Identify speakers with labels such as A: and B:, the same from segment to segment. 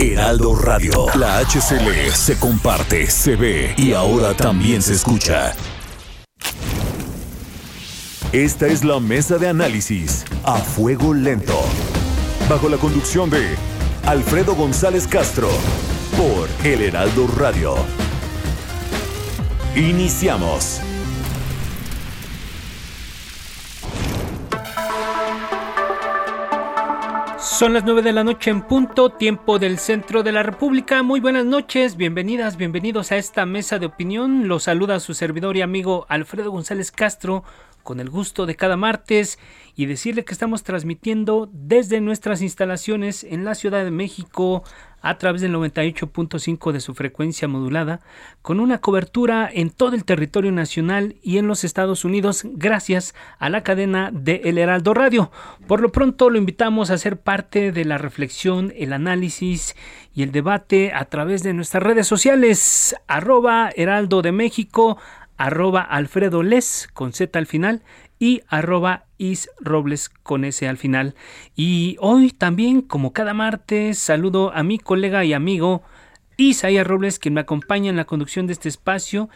A: Heraldo Radio. La HCL se comparte, se ve y ahora también se escucha. Esta es la mesa de análisis a fuego lento. Bajo la conducción de Alfredo González Castro por El Heraldo Radio. Iniciamos.
B: Son las 9 de la noche en punto, tiempo del centro de la República. Muy buenas noches, bienvenidas, bienvenidos a esta mesa de opinión. Los saluda su servidor y amigo Alfredo González Castro con el gusto de cada martes y decirle que estamos transmitiendo desde nuestras instalaciones en la Ciudad de México a través del 98.5 de su frecuencia modulada, con una cobertura en todo el territorio nacional y en los Estados Unidos gracias a la cadena de El Heraldo Radio. Por lo pronto lo invitamos a ser parte de la reflexión, el análisis y el debate a través de nuestras redes sociales, arroba Heraldo de México, arroba Alfredo Les con Z al final y arroba Is Robles con S al final. Y hoy también, como cada martes, saludo a mi colega y amigo Isaías Robles, quien me acompaña en la conducción de este espacio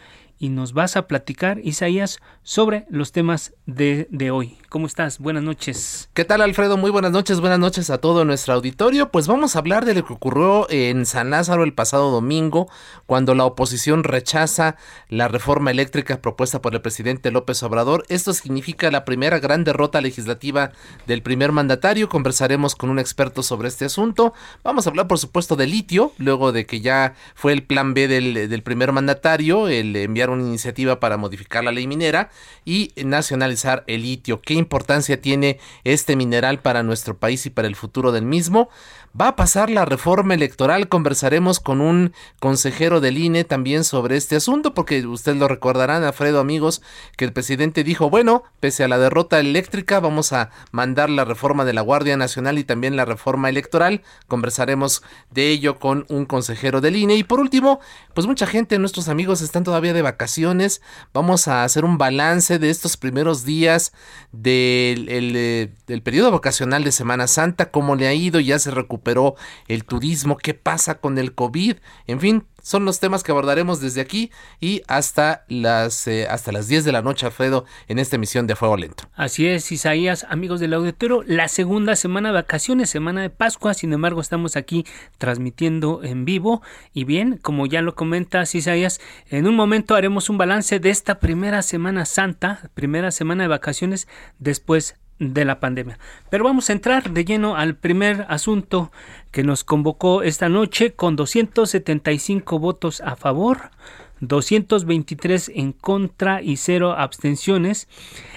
B: y nos vas a platicar, Isaías, sobre los temas de, de, hoy. ¿Cómo estás? Buenas noches.
C: ¿Qué tal, Alfredo? Muy buenas noches, buenas noches a todo nuestro auditorio. Pues vamos a hablar de lo que ocurrió en San Lázaro el pasado domingo, cuando la oposición rechaza la reforma eléctrica propuesta por el presidente López Obrador. Esto significa la primera gran derrota legislativa del primer mandatario. Conversaremos con un experto sobre este asunto. Vamos a hablar, por supuesto, de litio, luego de que ya fue el plan B del, del primer mandatario, el enviar una iniciativa para modificar la ley minera y nacionalizar el litio. ¿Qué importancia tiene este mineral para nuestro país y para el futuro del mismo? Va a pasar la reforma electoral, conversaremos con un consejero del INE también sobre este asunto, porque ustedes lo recordarán, Alfredo, amigos, que el presidente dijo, bueno, pese a la derrota eléctrica, vamos a mandar la reforma de la Guardia Nacional y también la reforma electoral. Conversaremos de ello con un consejero del INE. Y por último, pues mucha gente, nuestros amigos están todavía de vacaciones. Vamos a hacer un balance de estos primeros días del, el, del periodo vacacional de Semana Santa, cómo le ha ido, ya se recuperó recuperó el turismo, qué pasa con el COVID, en fin, son los temas que abordaremos desde aquí y hasta las eh, hasta las 10 de la noche, Alfredo, en esta emisión de Fuego Lento.
B: Así es, Isaías, amigos del auditorio, la segunda semana de vacaciones, semana de Pascua, sin embargo, estamos aquí transmitiendo en vivo. Y bien, como ya lo comentas, Isaías, en un momento haremos un balance de esta primera Semana Santa, primera semana de vacaciones después de la pandemia. Pero vamos a entrar de lleno al primer asunto que nos convocó esta noche con 275 votos a favor, 223 en contra y cero abstenciones.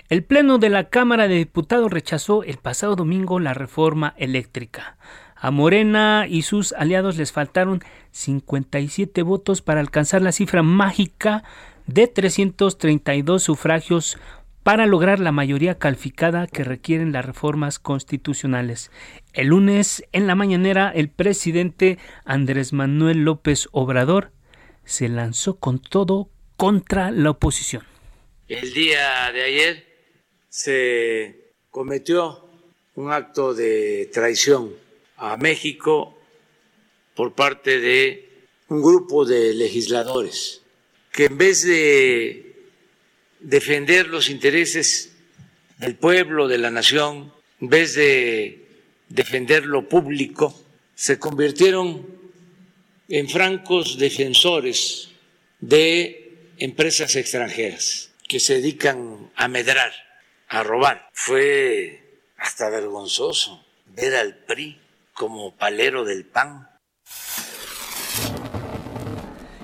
B: El Pleno de la Cámara de Diputados rechazó el pasado domingo la reforma eléctrica. A Morena y sus aliados les faltaron 57 votos para alcanzar la cifra mágica de 332 sufragios para lograr la mayoría calificada que requieren las reformas constitucionales. El lunes, en la mañanera, el presidente Andrés Manuel López Obrador se lanzó con todo contra la oposición.
D: El día de ayer se cometió un acto de traición a México por parte de un grupo de legisladores que en vez de defender los intereses del pueblo, de la nación, en vez de defender lo público, se convirtieron en francos defensores de empresas extranjeras que se dedican a medrar, a robar. Fue hasta vergonzoso ver al PRI como palero del PAN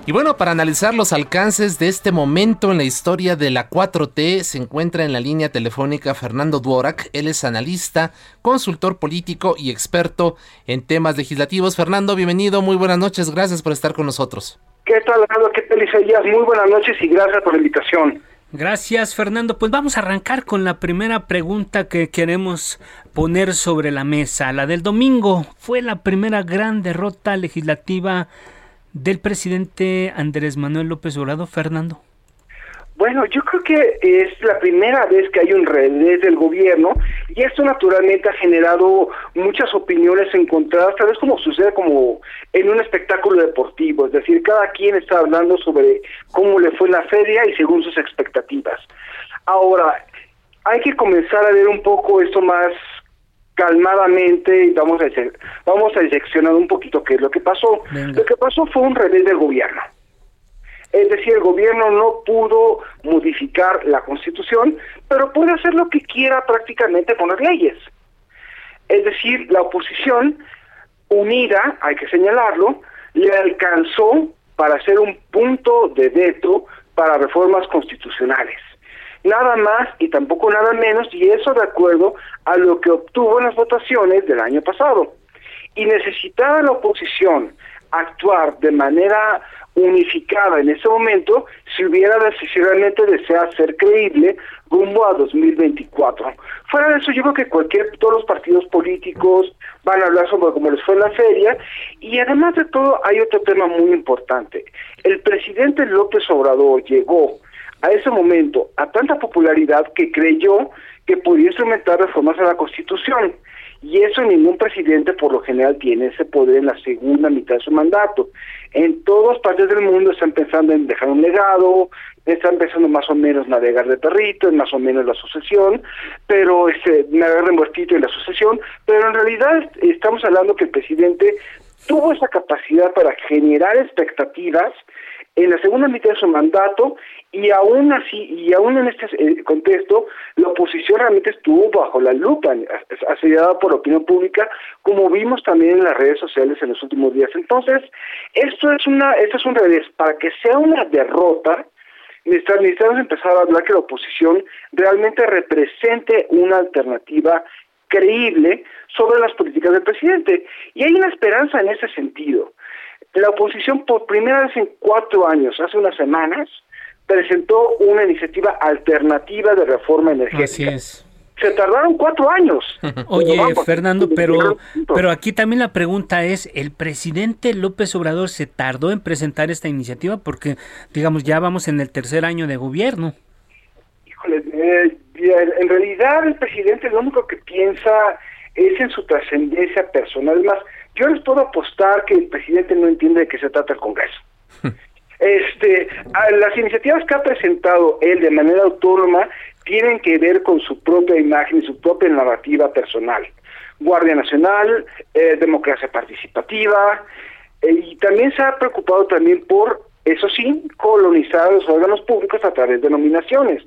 C: Y bueno, para analizar los alcances de este momento en la historia de la 4T, se encuentra en la línea telefónica Fernando Duorak. Él es analista, consultor político y experto en temas legislativos. Fernando, bienvenido, muy buenas noches, gracias por estar con nosotros.
E: ¿Qué tal, Alejandro? ¿Qué tal, Isaías? Muy buenas noches y gracias por la invitación.
B: Gracias, Fernando. Pues vamos a arrancar con la primera pregunta que queremos poner sobre la mesa. La del domingo fue la primera gran derrota legislativa del presidente Andrés Manuel López Obrador, Fernando.
E: Bueno, yo creo que es la primera vez que hay un revés del gobierno y esto naturalmente ha generado muchas opiniones encontradas, tal vez como sucede como en un espectáculo deportivo, es decir, cada quien está hablando sobre cómo le fue la feria y según sus expectativas. Ahora, hay que comenzar a ver un poco esto más calmadamente y vamos a vamos a diseccionar un poquito qué es lo que pasó. Lo que pasó fue un revés del gobierno. Es decir, el gobierno no pudo modificar la constitución, pero puede hacer lo que quiera prácticamente con las leyes. Es decir, la oposición unida, hay que señalarlo, le alcanzó para hacer un punto de veto para reformas constitucionales. Nada más y tampoco nada menos, y eso de acuerdo a lo que obtuvo en las votaciones del año pasado. Y necesitaba la oposición actuar de manera unificada en ese momento si hubiera necesariamente desea ser creíble rumbo a 2024. Fuera de eso, yo creo que cualquier, todos los partidos políticos van a hablar sobre cómo les fue la feria y además de todo hay otro tema muy importante. El presidente López Obrador llegó a ese momento a tanta popularidad que creyó que podía instrumentar reformas a la Constitución y eso ningún presidente por lo general tiene ese poder en la segunda mitad de su mandato. En todas partes del mundo están pensando en dejar un legado, están pensando más o menos navegar de perrito, en más o menos la sucesión, pero este, navegar de muertito en la sucesión, pero en realidad estamos hablando que el presidente tuvo esa capacidad para generar expectativas en la segunda mitad de su mandato y aún así, y aún en este eh, contexto, la oposición realmente estuvo bajo la lupa, asediada por opinión pública, como vimos también en las redes sociales en los últimos días. Entonces, esto es una, esto es un revés. Para que sea una derrota, necesitamos empezar a hablar que la oposición realmente represente una alternativa creíble sobre las políticas del presidente. Y hay una esperanza en ese sentido. La oposición por primera vez en cuatro años, hace unas semanas, presentó una iniciativa alternativa de reforma energética.
B: Así es.
E: Se tardaron cuatro años.
B: Oye, Fernando, pero, pero aquí también la pregunta es, ¿el presidente López Obrador se tardó en presentar esta iniciativa? Porque, digamos, ya vamos en el tercer año de gobierno.
E: Híjole, eh, en realidad el presidente lo único que piensa es en su trascendencia personal. Es más, yo les puedo apostar que el presidente no entiende de qué se trata el Congreso. Este, las iniciativas que ha presentado él de manera autónoma tienen que ver con su propia imagen y su propia narrativa personal. Guardia Nacional, eh, democracia participativa, eh, y también se ha preocupado también por eso sí, colonizar los órganos públicos a través de nominaciones.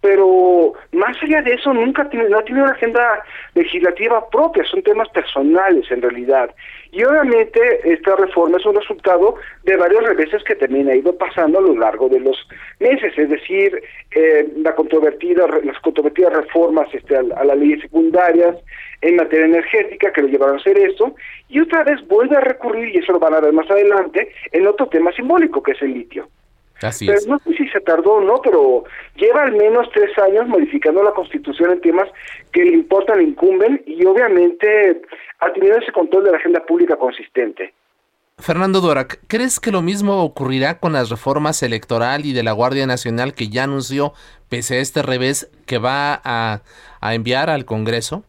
E: Pero más allá de eso, nunca tiene, no tiene una agenda legislativa propia, son temas personales en realidad. Y obviamente esta reforma es un resultado de varios reveses que también ha ido pasando a lo largo de los meses, es decir, eh, la controvertida, las controvertidas reformas este, a las leyes secundarias, en materia energética que lo llevaron a hacer eso, y otra vez vuelve a recurrir, y eso lo van a ver más adelante, en otro tema simbólico que es el litio.
C: Así
E: pero
C: es.
E: no sé si se tardó o no, pero lleva al menos tres años modificando la constitución en temas que le importan, le incumben, y obviamente ha tenido ese control de la agenda pública consistente.
C: Fernando Dorak, ¿crees que lo mismo ocurrirá con las reformas electoral y de la Guardia Nacional que ya anunció, pese a este revés, que va a, a enviar al Congreso?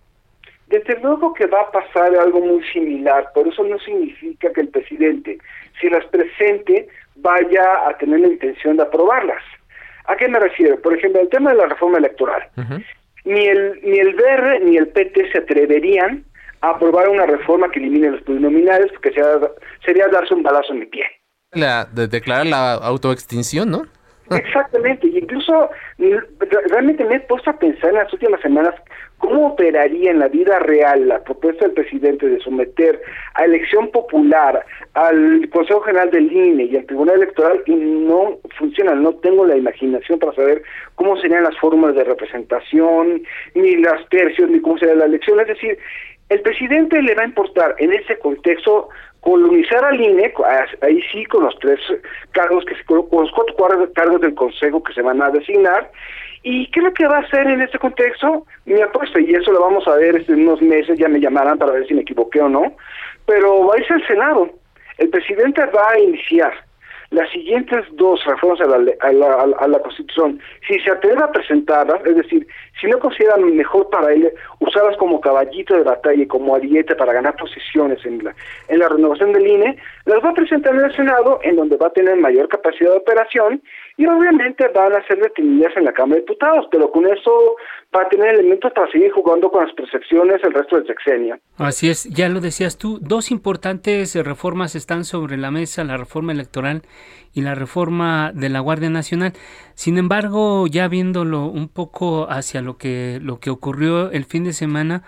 E: Desde luego que va a pasar algo muy similar, pero eso no significa que el presidente, si las presente, vaya a tener la intención de aprobarlas. ¿A qué me refiero? Por ejemplo, el tema de la reforma electoral. Ni el ni el VR ni el PT se atreverían a aprobar una reforma que elimine los plurinominales, porque sería, sería darse un balazo en el pie.
C: La, de declarar la autoextinción, ¿no?
E: Exactamente, y incluso realmente me he puesto a pensar en las últimas semanas cómo operaría en la vida real la propuesta del presidente de someter a elección popular al Consejo General del INE y al Tribunal Electoral y no funciona, no tengo la imaginación para saber cómo serían las formas de representación, ni las tercios, ni cómo sería la elección, es decir, el presidente le va a importar en ese contexto colonizar al INE, ahí sí con los tres cargos, que con los cuatro cargos del Consejo que se van a designar, ¿Y qué es lo que va a hacer en este contexto? Mi apuesta, y eso lo vamos a ver este, en unos meses, ya me llamarán para ver si me equivoqué o no, pero va a irse al Senado. El presidente va a iniciar las siguientes dos reformas a la, a a la Constitución, si se atreve a presentarlas, es decir, si no consideran mejor para él usarlas como caballito de batalla y como ariete para ganar posiciones en la, en la renovación del INE, las va a presentar en el Senado, en donde va a tener mayor capacidad de operación y obviamente van a ser detenidas en la Cámara de Diputados, pero con eso va a tener elementos para seguir jugando con las percepciones el resto del sexenio.
B: Así es, ya lo decías tú, dos importantes reformas están sobre la mesa, la reforma electoral y la reforma de la Guardia Nacional. Sin embargo, ya viéndolo un poco hacia lo que lo que ocurrió el fin de semana,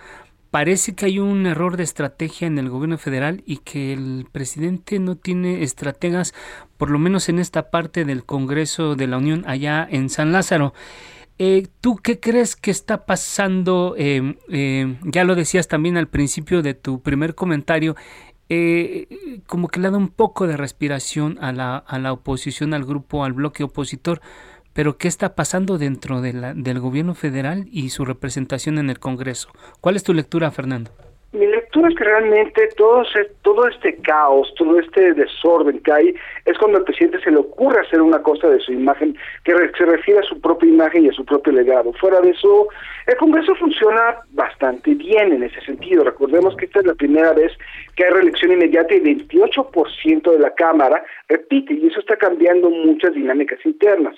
B: parece que hay un error de estrategia en el gobierno federal y que el presidente no tiene estrategas, por lo menos en esta parte del Congreso de la Unión allá en San Lázaro. Eh, ¿Tú qué crees que está pasando? Eh, eh, ya lo decías también al principio de tu primer comentario, como que le da un poco de respiración a la, a la oposición, al grupo, al bloque opositor pero ¿qué está pasando dentro del gobierno federal y su representación en el Congreso? ¿Cuál es tu lectura, Fernando?
E: Mi lectura es que realmente todo, todo este caos, todo este desorden que hay, es cuando al presidente se le ocurre hacer una cosa de su imagen que se refiere a su propia imagen y a su propio legado. Fuera de eso, el Congreso funciona bastante bien en ese sentido. Recordemos que esta es la primera vez que hay reelección inmediata y el 28% de la Cámara repite, y eso está cambiando muchas dinámicas internas.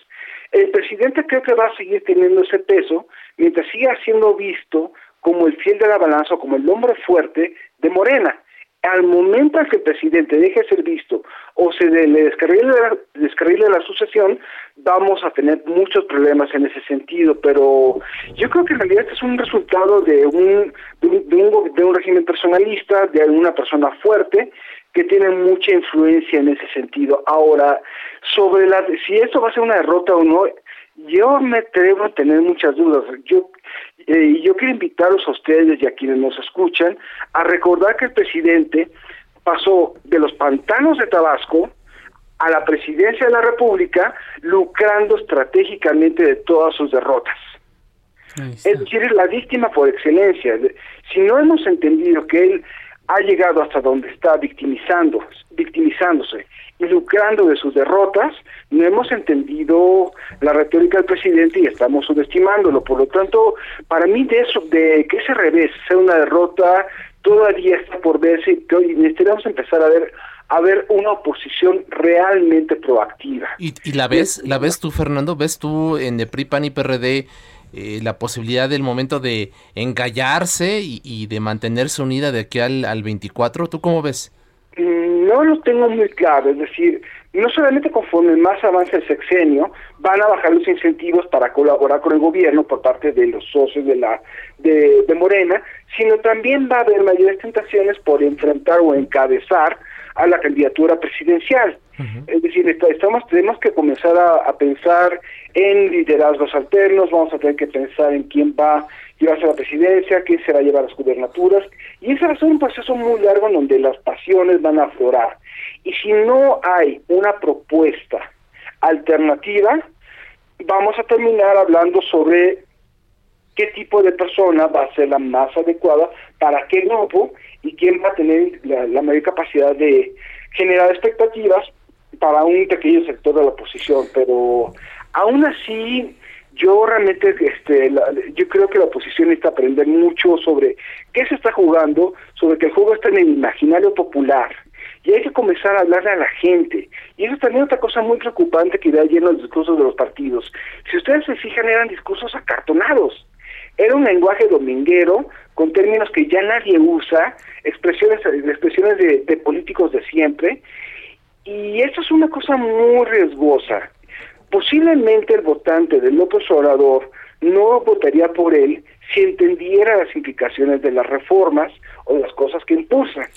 E: El presidente creo que va a seguir teniendo ese peso mientras siga siendo visto como el fiel de la balanza o como el hombre fuerte de Morena. Al momento en que el presidente deje de ser visto o se le descarrile la, sucesión, vamos a tener muchos problemas en ese sentido, pero yo creo que en realidad este es un resultado de un, de un, de un régimen personalista, de una persona fuerte, que tiene mucha influencia en ese sentido. Ahora, sobre la si esto va a ser una derrota o no, yo me atrevo a tener muchas dudas. Yo eh, yo quiero invitarlos a ustedes y a quienes nos escuchan a recordar que el presidente pasó de los pantanos de Tabasco a la presidencia de la República lucrando estratégicamente de todas sus derrotas. Es decir, es la víctima por excelencia. Si no hemos entendido que él ha llegado hasta donde está victimizando, victimizándose y lucrando de sus derrotas, no hemos entendido la retórica del presidente y estamos subestimándolo. Por lo tanto, para mí de eso, de que ese revés sea una derrota, todavía está por verse y necesitamos empezar a ver a ver una oposición realmente proactiva.
C: ¿Y, y la ves, la ves tú, Fernando? ¿Ves tú en el PRI, PAN y PRD eh, la posibilidad del momento de engallarse y, de mantenerse unida de aquí al, al 24? ¿Tú cómo ves?
E: Mm, no lo tengo muy claro, es decir, no solamente conforme más avance el sexenio, van a bajar los incentivos para colaborar con el gobierno por parte de los socios de la de Morena, sino también va a haber mayores tentaciones por enfrentar o encabezar a la candidatura presidencial. Es decir, estamos tenemos que comenzar a, pensar en liderazgos alternos, vamos a tener que pensar en quién va a llevarse a la presidencia, quién se va a llevar a las gubernaturas, y ese va a ser un proceso muy largo en donde las pasiones van a aflorar. Y si no hay una propuesta alternativa, vamos a terminar hablando sobre qué tipo de persona va a ser la más adecuada para qué grupo y quién va a tener la, mayor capacidad de generar expectativas para un pequeño sector de la oposición, pero aún así yo realmente este yo creo que la oposición necesita aprender mucho sobre qué se está jugando, sobre que el juego está en el imaginario popular y hay que comenzar a hablarle a la gente. Y eso también es otra cosa muy preocupante que da lleno los discursos de los partidos. Si ustedes se fijan, eran discursos acartonados. Era un lenguaje dominguero con términos que ya nadie usa, expresiones, expresiones de, de políticos de siempre, y eso es una cosa muy riesgosa. Posiblemente el votante del López Obrador no votaría por él si entendiera las implicaciones de las reformas o las cosas que impulsa.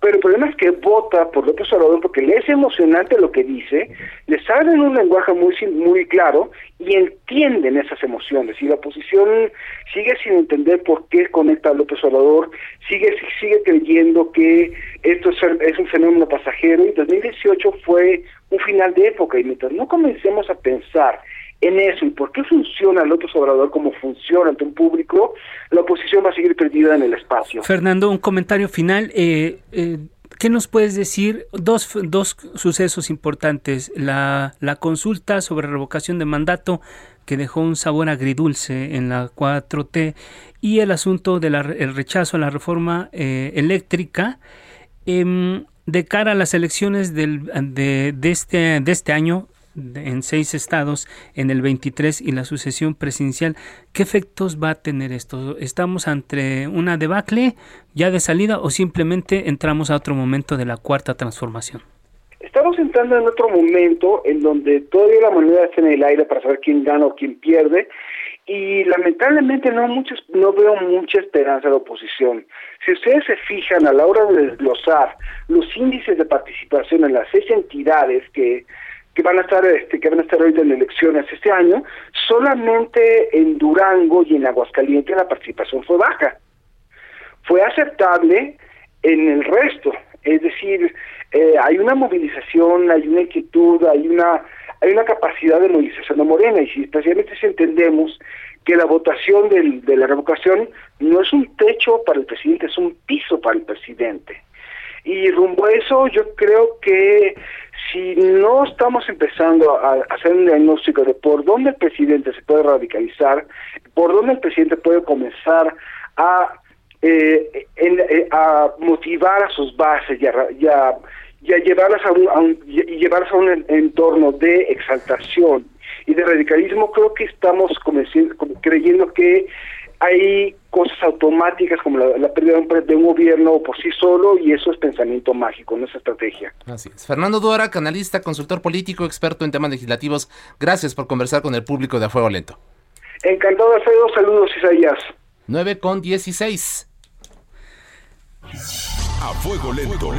E: Pero el problema es que vota por López Obrador porque le es emocionante lo que dice, le en un lenguaje muy muy claro y entienden esas emociones. Y la oposición sigue sin entender por qué conecta a López Obrador, sigue sigue creyendo que esto es, un fenómeno pasajero y 2018 fue un final de época y mientras no comencemos a pensar en eso y por qué funciona López Obrador como funciona ante un público, la oposición va a seguir perdida en el espacio.
B: Fernando, un comentario final. Eh, eh, ¿Qué nos puedes decir? Dos, dos sucesos importantes. La, la consulta sobre revocación de mandato que dejó un sabor agridulce en la 4T y el asunto del rechazo a la reforma eh, eléctrica. Em, de cara a las elecciones del, de, de, este, de este año, en seis estados en el 23 y la sucesión presidencial. ¿Qué efectos va a tener esto? ¿Estamos ante una debacle ya de salida o simplemente entramos a otro momento de la cuarta transformación?
E: Estamos entrando en otro momento en donde todavía la moneda está en el aire para saber quién gana o quién pierde y lamentablemente no muchos no veo mucha esperanza de oposición. Si ustedes se fijan a la hora de desglosar los índices de participación en las seis entidades que que van a estar este, que van a estar hoy en elecciones este año, solamente en Durango y en Aguascalientes la participación fue baja. Fue aceptable en el resto, es decir, eh, hay una movilización, hay una inquietud, hay una hay una capacidad de movilización de Morena y si especialmente si entendemos que la votación del, de la revocación no es un techo para el presidente, es un piso para el presidente. Y rumbo a eso yo creo que si no estamos empezando a, hacer un diagnóstico de por dónde el presidente se puede radicalizar, por dónde el presidente puede comenzar a, eh, eh, a motivar a sus bases y a, llevarlas a un, llevarlas a un entorno de exaltación y de radicalismo, creo que estamos creyendo que hay cosas automáticas como la, pérdida de un, gobierno por sí solo y eso es pensamiento mágico, no es estrategia.
C: Así es. Fernando Duara, canalista, consultor político, experto en temas legislativos, gracias por conversar con el público de A Fuego Lento.
E: Encantado, Alfredo. Saludos, Isaías.
C: 9 con 16.
A: A Fuego Lento.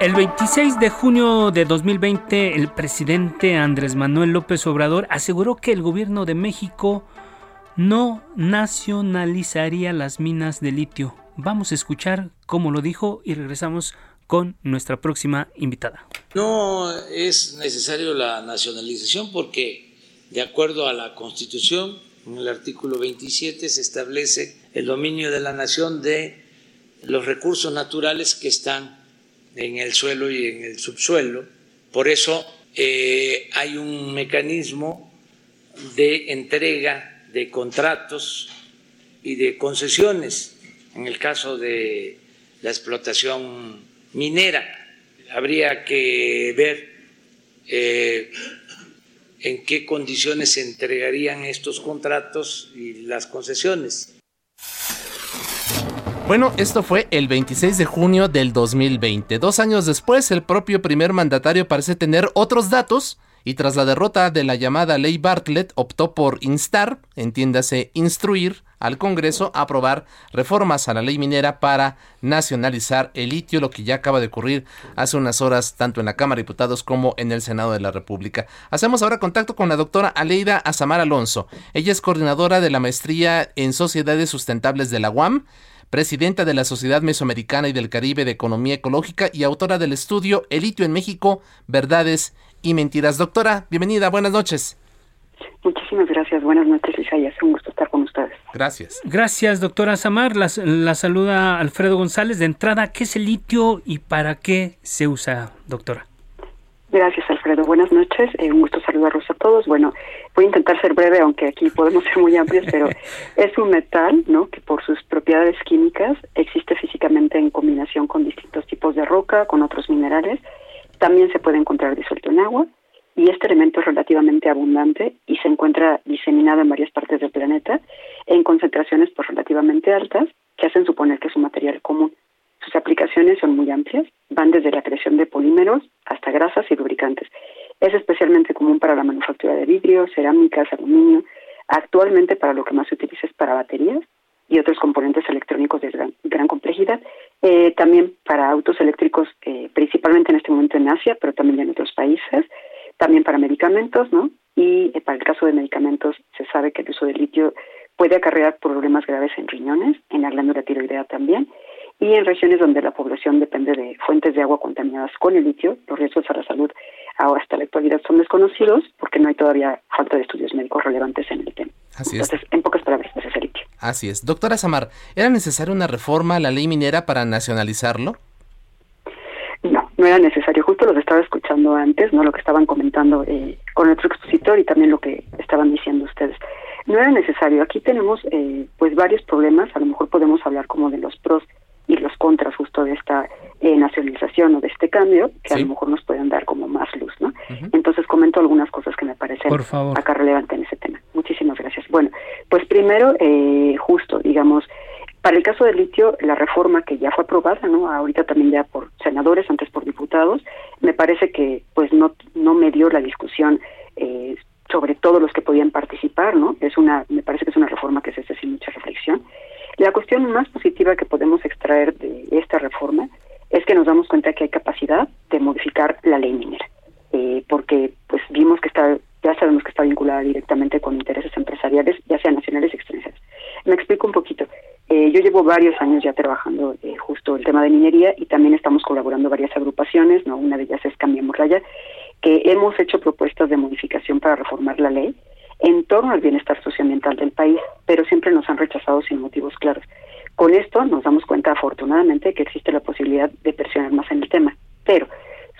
B: El 26 de junio de 2020, el presidente Andrés Manuel López Obrador aseguró que el gobierno de México no nacionalizaría las minas de litio. Vamos a escuchar cómo lo dijo y regresamos con nuestra próxima invitada.
D: No es necesario la nacionalización porque, de acuerdo a la Constitución, en el artículo 27 se establece el dominio de la nación de los recursos naturales que están en el suelo y en el subsuelo. Por eso eh, hay un mecanismo de entrega de contratos y de concesiones en el caso de la explotación minera. Habría que ver eh, en qué condiciones se entregarían estos contratos y las concesiones.
C: Bueno, esto fue el 26 de junio del 2020. Dos años después, el propio primer mandatario parece tener otros datos y tras la derrota de la llamada ley Bartlett optó por instar, entiéndase instruir, al Congreso a aprobar reformas a la ley minera para nacionalizar el litio, lo que ya acaba de ocurrir hace unas horas tanto en la Cámara de Diputados como en el Senado de la República. Hacemos ahora contacto con la doctora Aleida Azamar Alonso. Ella es coordinadora de la maestría en Sociedades Sustentables de la UAM presidenta de la Sociedad Mesoamericana y del Caribe de Economía Ecológica y autora del estudio El litio en México, Verdades y Mentiras. Doctora, bienvenida, buenas noches.
F: Muchísimas gracias, buenas noches Isaías, un gusto estar con ustedes.
C: Gracias.
B: Gracias, doctora Samar. La, la saluda Alfredo González. De entrada, ¿qué es el litio y para qué se usa, doctora?
F: Gracias, Alfredo. Buenas noches. Eh, un gusto saludarlos a todos. Bueno, voy a intentar ser breve, aunque aquí podemos ser muy amplios, pero es un metal, ¿no? Que por sus propiedades químicas existe físicamente en combinación con distintos tipos de roca, con otros minerales. También se puede encontrar disuelto en agua y este elemento es relativamente abundante y se encuentra diseminado en varias partes del planeta en concentraciones pues, relativamente altas que hacen suponer que es un material común. Sus aplicaciones son muy amplias, van desde la creación de polímeros hasta grasas y lubricantes. Es especialmente común para la manufactura de vidrio, cerámicas, aluminio. Actualmente para lo que más se utiliza es para baterías y otros componentes electrónicos de gran, complejidad. Eh, también para autos eléctricos, eh, principalmente en este momento en Asia, pero también en otros países. También para medicamentos, ¿no? Y eh, para el caso de medicamentos se sabe que el uso de litio puede acarrear problemas graves en riñones, en la glándula tiroidea también, y en regiones donde la población depende de fuentes de agua contaminadas con el litio, los riesgos a la salud hasta la actualidad son desconocidos porque no hay todavía falta de estudios médicos relevantes en el tema.
C: Así
F: Entonces, en pocas palabras, ese es el litio.
C: Así es. Doctora Samar, ¿era necesaria una reforma a la ley minera para nacionalizarlo?
F: No, no era necesario. Justo lo que estaba escuchando antes, no lo que estaban comentando eh, con otro expositor y también lo que estaban diciendo ustedes. No era necesario. Aquí tenemos eh, pues varios problemas. A lo mejor podemos hablar como de los pros y los contras justo de esta eh, nacionalización o de este cambio, que a lo mejor nos pueden dar como más luz, ¿no? Entonces comento algunas cosas que me parecen acá relevantes en ese tema. Muchísimas gracias. Bueno, pues primero, eh, justo, digamos, para el caso del litio, la reforma que ya fue aprobada, ¿no? Ahorita también ya por senadores, antes por diputados, me parece que pues no, no me dio la discusión eh, sobre todos los que podían participar, ¿no? Es una, me parece que es una reforma que se hace sin mucha reflexión. La cuestión más positiva que podemos extraer de esta reforma es que nos damos cuenta que hay capacidad de modificar la ley minera, eh, porque pues vimos que está, ya sabemos que está vinculada directamente con intereses empresariales, ya sean nacionales o extranjeros. Me explico un poquito. Eh, yo llevo varios años ya trabajando eh, justo el tema de minería y también estamos colaborando varias agrupaciones, no una de ellas es Cambiemos Raya, que hemos hecho propuestas de modificación para reformar la ley en torno al bienestar socioambiental del país, pero siempre nos han rechazado sin motivos claros. Con esto nos damos cuenta, afortunadamente, que existe la posibilidad de presionar más en el tema. Pero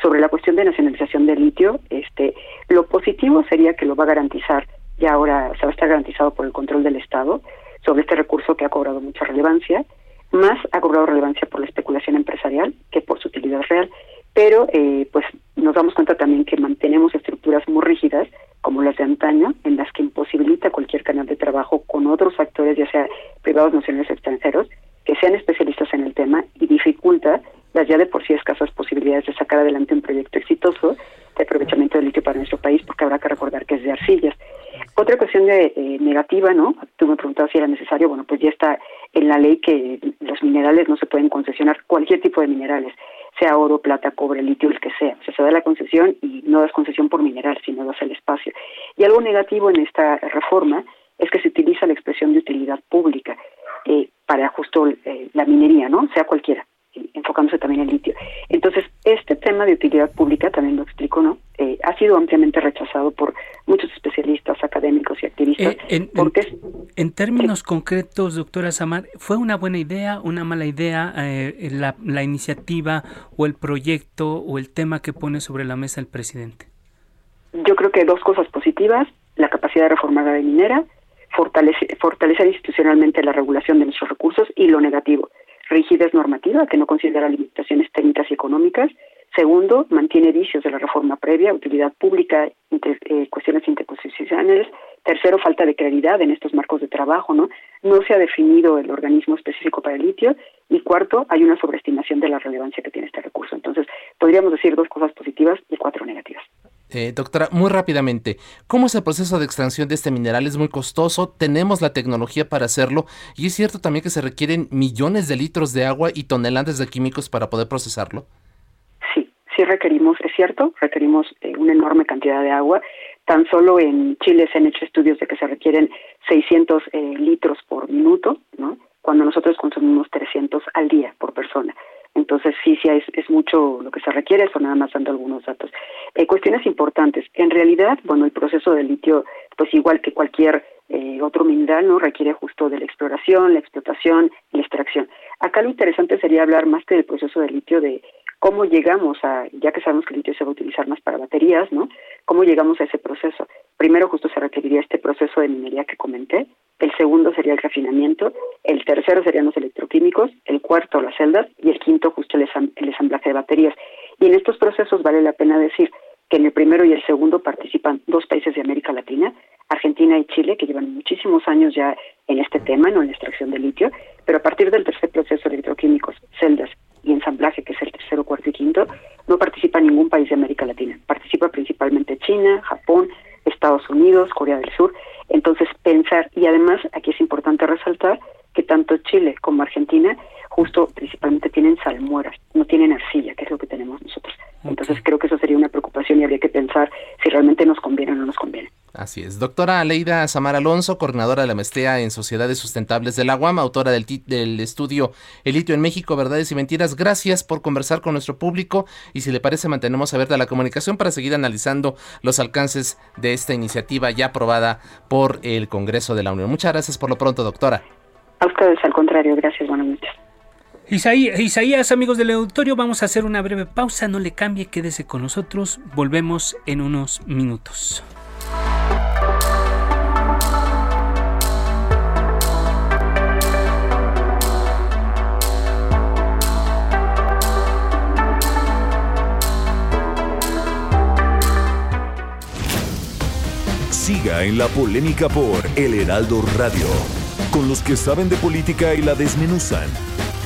F: sobre la cuestión de nacionalización del litio, este, lo positivo sería que lo va a garantizar, ya ahora se va a estar garantizado por el control del Estado, sobre este recurso que ha cobrado mucha relevancia, más ha cobrado relevancia por la especulación empresarial que por su utilidad real, pero eh, pues nos damos cuenta también que mantenemos estructuras muy rígidas como las de antaño, en las que imposibilita cualquier canal de trabajo con otros actores, ya sea privados, nacionales extranjeros, que sean especialistas en el tema y dificulta las ya de por sí escasas posibilidades de sacar adelante un proyecto exitoso de aprovechamiento del litio para nuestro país, porque habrá que recordar que es de arcillas. Otra cuestión de, eh, negativa, ¿no? Tú me preguntabas si era necesario, bueno, pues ya está en la ley que los minerales no se pueden concesionar, cualquier tipo de minerales sea oro, plata, cobre, litio, el que sea. O sea, se da la concesión y no das concesión por mineral, sino das el espacio. Y algo negativo en esta reforma es que se utiliza la expresión de utilidad pública eh, para justo eh, la minería, ¿no? Sea cualquiera enfocándose también en litio. Entonces, este tema de utilidad pública, también lo explico, ¿no? Eh, ha sido ampliamente rechazado por muchos especialistas, académicos y activistas.
B: Eh, en,
F: porque
B: en, términos concretos, doctora Samar, ¿fue una buena idea, una mala idea eh, la, la iniciativa o el proyecto o el tema que pone sobre la mesa el presidente?
F: Yo creo que dos cosas positivas, la capacidad de reformar la minera, fortalecer, fortalecer institucionalmente la regulación de nuestros recursos y lo negativo, rigidez normativa que no considera limitaciones técnicas y económicas. Segundo, mantiene vicios de la reforma previa, utilidad pública, eh, cuestiones interconstitucionales. Tercero, falta de claridad en estos marcos de trabajo, ¿no? No se ha definido el organismo específico para el litio. Y cuarto, hay una sobreestimación de la relevancia que tiene este recurso. Entonces, podríamos decir dos cosas positivas y cuatro negativas.
C: Eh, doctora, muy rápidamente, ¿cómo es el proceso de extracción de este mineral? Es muy costoso, tenemos la tecnología para hacerlo y es cierto también que se requieren millones de litros de agua y toneladas de químicos para poder procesarlo.
F: Sí, requerimos, es cierto, requerimos eh, una enorme cantidad de agua. Tan solo en Chile se han hecho estudios de que se requieren 600 eh, litros por minuto, ¿no? cuando nosotros consumimos 300 al día por persona. Entonces, sí, sí, es, es mucho lo que se requiere, eso nada más dando algunos datos. Eh, cuestiones importantes. En realidad, bueno, el proceso de litio, pues igual que cualquier eh, otro mineral, ¿no? Requiere justo de la exploración, la explotación y la extracción. Acá lo interesante sería hablar más que del proceso de litio, de cómo llegamos a, ya que sabemos que el litio se va a utilizar más para baterías, ¿no? ¿Cómo llegamos a ese proceso? Primero justo se requeriría este proceso de minería que comenté, el segundo sería el refinamiento, el tercero serían los electroquímicos, el cuarto las celdas y el quinto justo el, ensamblaje de baterías. Y en estos procesos vale la pena decir que en el primero y el segundo participan dos países de América Latina, Argentina y Chile, que llevan muchísimos años ya en este tema, ¿no? en la extracción de litio, pero a partir del tercer proceso electroquímicos, celdas y quinto, no participa ningún país de América Latina. Participa principalmente China, Japón, Estados Unidos, Corea del Sur. Entonces, pensar, y además aquí es importante resaltar que tanto Chile como Argentina justo principalmente tienen salmueras, no tienen arcilla, que es lo que tenemos nosotros. Entonces creo que eso sería una preocupación y habría que pensar si realmente nos conviene o no nos conviene.
C: Así es. Doctora Aleida Samar Alonso, coordinadora de la maestría en Sociedades Sustentables de la UAM, autora del, del estudio El litio en México, Verdades y Mentiras. Gracias por conversar con nuestro público y si le parece mantenemos abierta la comunicación para seguir analizando los alcances de esta iniciativa ya aprobada por el Congreso de la Unión. Muchas gracias por lo pronto, doctora.
F: A ustedes, al contrario, gracias, buenas noches.
B: Isaías, Isaías, amigos del auditorio, vamos a hacer una breve pausa, no le cambie, quédese con nosotros, volvemos en unos minutos.
A: Siga en la polémica por El Heraldo Radio, con los que saben de política y la desmenuzan.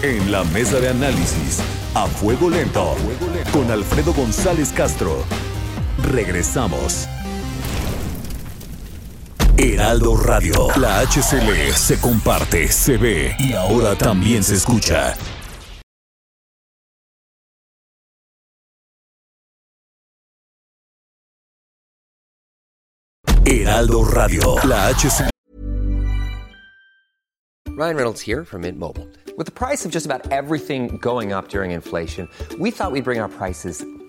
A: En la mesa de análisis, a fuego lento, con Alfredo González Castro. Regresamos. Heraldo Radio, la HCL se comparte, se ve y ahora también se escucha. Heraldo Radio, la.
G: Ryan Reynolds here from Mint Mobile. With the price of just about everything going up during inflation, we thought we'd bring our prices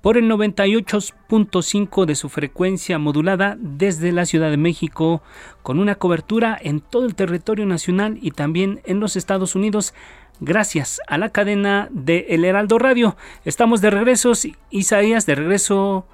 B: por el 98.5 de su frecuencia modulada desde la Ciudad de México, con una cobertura en todo el territorio nacional y también en los Estados Unidos. Gracias a la cadena de El Heraldo Radio. Estamos de regreso, Isaías, de regreso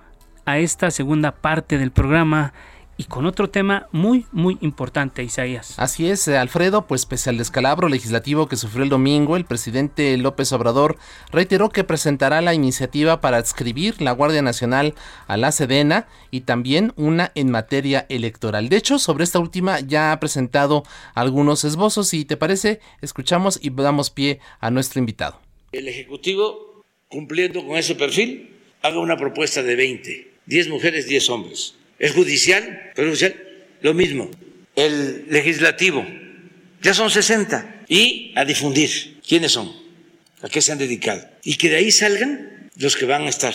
B: a esta segunda parte del programa y con otro tema muy, muy importante, Isaías.
C: Así es, eh, Alfredo, pues pese al descalabro legislativo que sufrió el domingo, el presidente López Obrador reiteró que presentará la iniciativa para adscribir la Guardia Nacional a la Sedena y también una en materia electoral. De hecho, sobre esta última ya ha presentado algunos esbozos. Si te parece, escuchamos y damos pie a nuestro invitado.
D: El Ejecutivo, cumpliendo con ese perfil, haga una propuesta de 20, 10 mujeres, 10 hombres el judicial, el judicial, lo mismo. El legislativo, ya son 60. Y a difundir quiénes son, a qué se han dedicado. Y que de ahí salgan los que van a estar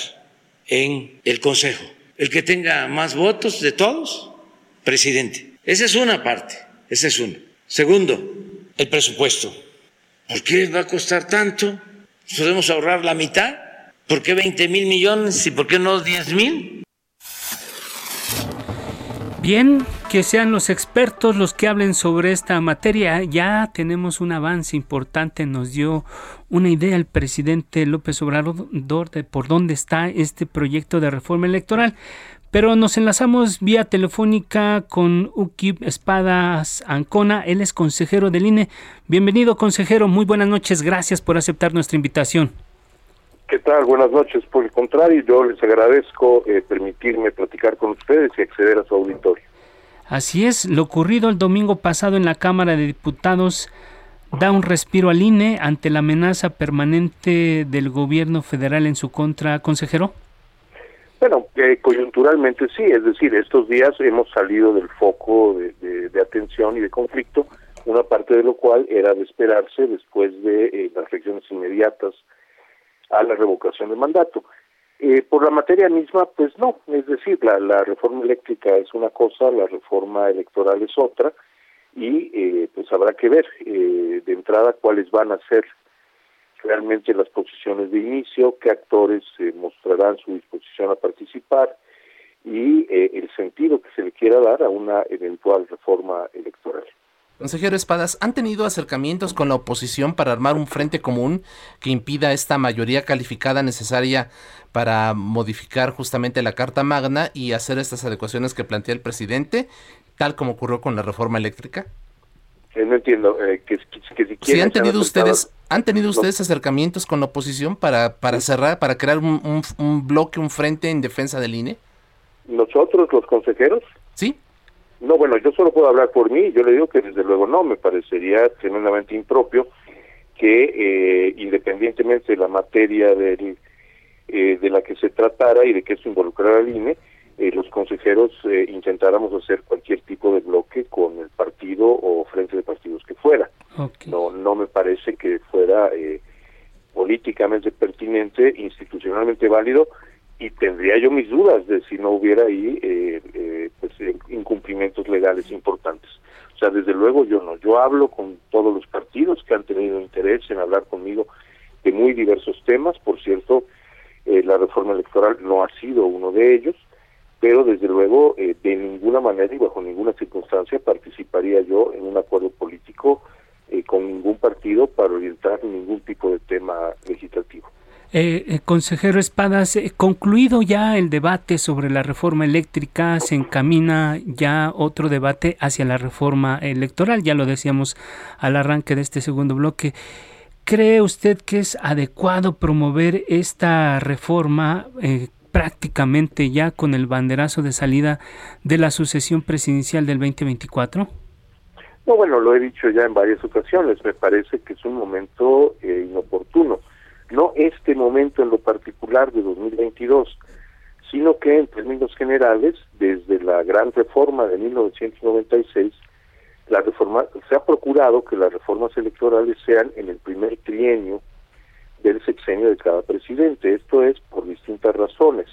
D: en el Consejo. El que tenga más votos de todos, presidente. Esa es una parte, esa es una. Segundo, el presupuesto. ¿Por qué va a costar tanto? ¿Podemos ahorrar la mitad? ¿Por qué 20 mil millones y por qué no 10 mil?
B: Bien, que sean los expertos los que hablen sobre esta materia. Ya tenemos un avance importante, nos dio una idea el presidente López Obrador de por dónde está este proyecto de reforma electoral. Pero nos enlazamos vía telefónica con Ukip Espadas Ancona, él es consejero del INE. Bienvenido consejero, muy buenas noches, gracias por aceptar nuestra invitación.
H: ¿Qué tal? Buenas noches. Por el contrario, yo les agradezco eh, permitirme platicar con ustedes y acceder a su auditorio.
B: Así es, lo ocurrido el domingo pasado en la Cámara de Diputados da un respiro al INE ante la amenaza permanente del gobierno federal en su contra, consejero.
H: Bueno, eh, coyunturalmente sí, es decir, estos días hemos salido del foco de, de, de, atención y de conflicto, una parte de lo cual era de esperarse después de eh, las elecciones inmediatas a la revocación del mandato. Eh, por la materia misma, pues no, es decir, la, la reforma eléctrica es una cosa, la reforma electoral es otra, y eh, pues habrá que ver eh, de entrada cuáles van a ser realmente las posiciones de inicio, qué actores eh, mostrarán su disposición a participar y eh, el sentido que se le quiera dar a una eventual reforma electoral.
C: Consejero Espadas, ¿han tenido acercamientos con la oposición para armar un frente común que impida esta mayoría calificada necesaria para modificar justamente la Carta Magna y hacer estas adecuaciones que plantea el presidente, tal como ocurrió con la reforma eléctrica?
H: Eh, no entiendo, eh, que, que, si
C: ¿Sí han tenido ustedes, han tenido ustedes acercamientos con la oposición para, para cerrar, para crear un, un, un bloque, un frente en defensa del INE?
H: ¿Nosotros, los consejeros?
C: Sí.
H: No, bueno, yo solo puedo hablar por mí, yo le digo que desde luego no, me parecería tremendamente impropio que eh, independientemente de la materia del, eh, de la que se tratara y de que eso involucrara al INE, eh, los consejeros eh, intentáramos hacer cualquier tipo de bloque con el partido o frente de partidos que fuera. No, no me parece que fuera eh, políticamente pertinente, institucionalmente válido, y tendría yo mis dudas de si no hubiera ahí eh, eh, pues, eh, incumplimientos legales importantes. O sea, desde luego yo no. Yo hablo con todos los partidos que han tenido interés en hablar conmigo de muy diversos temas. Por cierto, eh, la reforma electoral no ha sido uno de ellos, pero desde luego eh, de ninguna manera y bajo ninguna circunstancia participaría yo en un acuerdo político eh, con ningún partido para orientar ningún tipo de tema legislativo.
B: Eh, eh, consejero Espadas, eh, concluido ya el debate sobre la reforma eléctrica, se encamina ya otro debate hacia la reforma electoral, ya lo decíamos al arranque de este segundo bloque. ¿Cree usted que es adecuado promover esta reforma eh, prácticamente ya con el banderazo de salida de la sucesión presidencial del 2024?
H: No, bueno, lo he dicho ya en varias ocasiones, me parece que es un momento inoportuno. No este momento en lo particular de 2022, sino que en términos generales, desde la gran reforma de 1996, la reforma se ha procurado que las reformas electorales sean en el primer trienio del sexenio de cada presidente. Esto es por distintas razones.